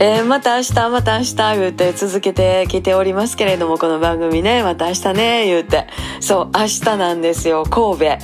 えー、また明日、また明日、言うて続けてきておりますけれども、この番組ね、また明日ね、言うて。そう、明日なんですよ、神戸。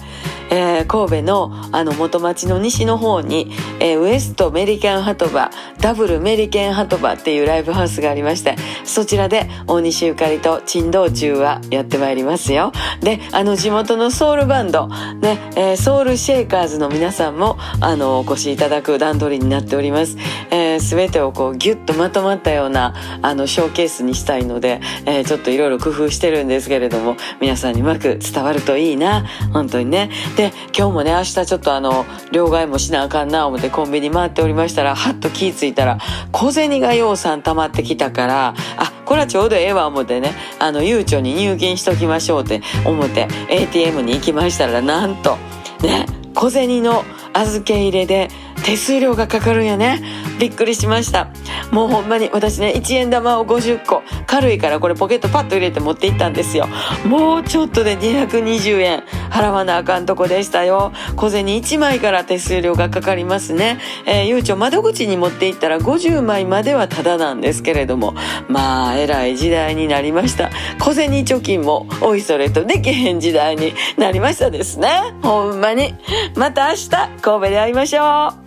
えー、神戸のあの元町の西の方に、えー、ウエストメリケンハトバダブルメリケンハトバっていうライブハウスがありましてそちらで大西ゆかりと珍道中はやってまいりますよ。であの地元のソウルバンド、ねえー、ソウルシェイカーズの皆さんもあのお越しいただく段取りになっております、えー、全てをこうギュッとまとまったようなあのショーケースにしたいので、えー、ちょっといろいろ工夫してるんですけれども皆さんにうまく伝わるといいな。本当にね。で今日もね明日ちょっとあの両替もしなあかんな思ってコンビニ回っておりましたらはっと気ぃ付いたら小銭がようさん溜まってきたからあこれはちょうどええわ思ってねあのゆうちょに入金しときましょうって思って ATM に行きましたらなんとね小銭の預け入れで手数料がかかるんやね。びっくりしました。もうほんまに私ね1円玉を50個軽いからこれポケットパッと入れて持って行ったんですよ。もうちょっとで220円。払わなあかんとこでしたよ。小銭1枚から手数料がかかりますね、えー、ゆうちょ窓口に持って行ったら50枚まではタダなんですけれども。まあえらい時代になりました。小銭貯金もおいそれとできへん時代になりましたですね。ほんまに。また明日神戸で会いましょう。